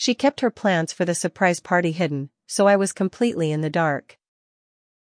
She kept her plans for the surprise party hidden, so I was completely in the dark.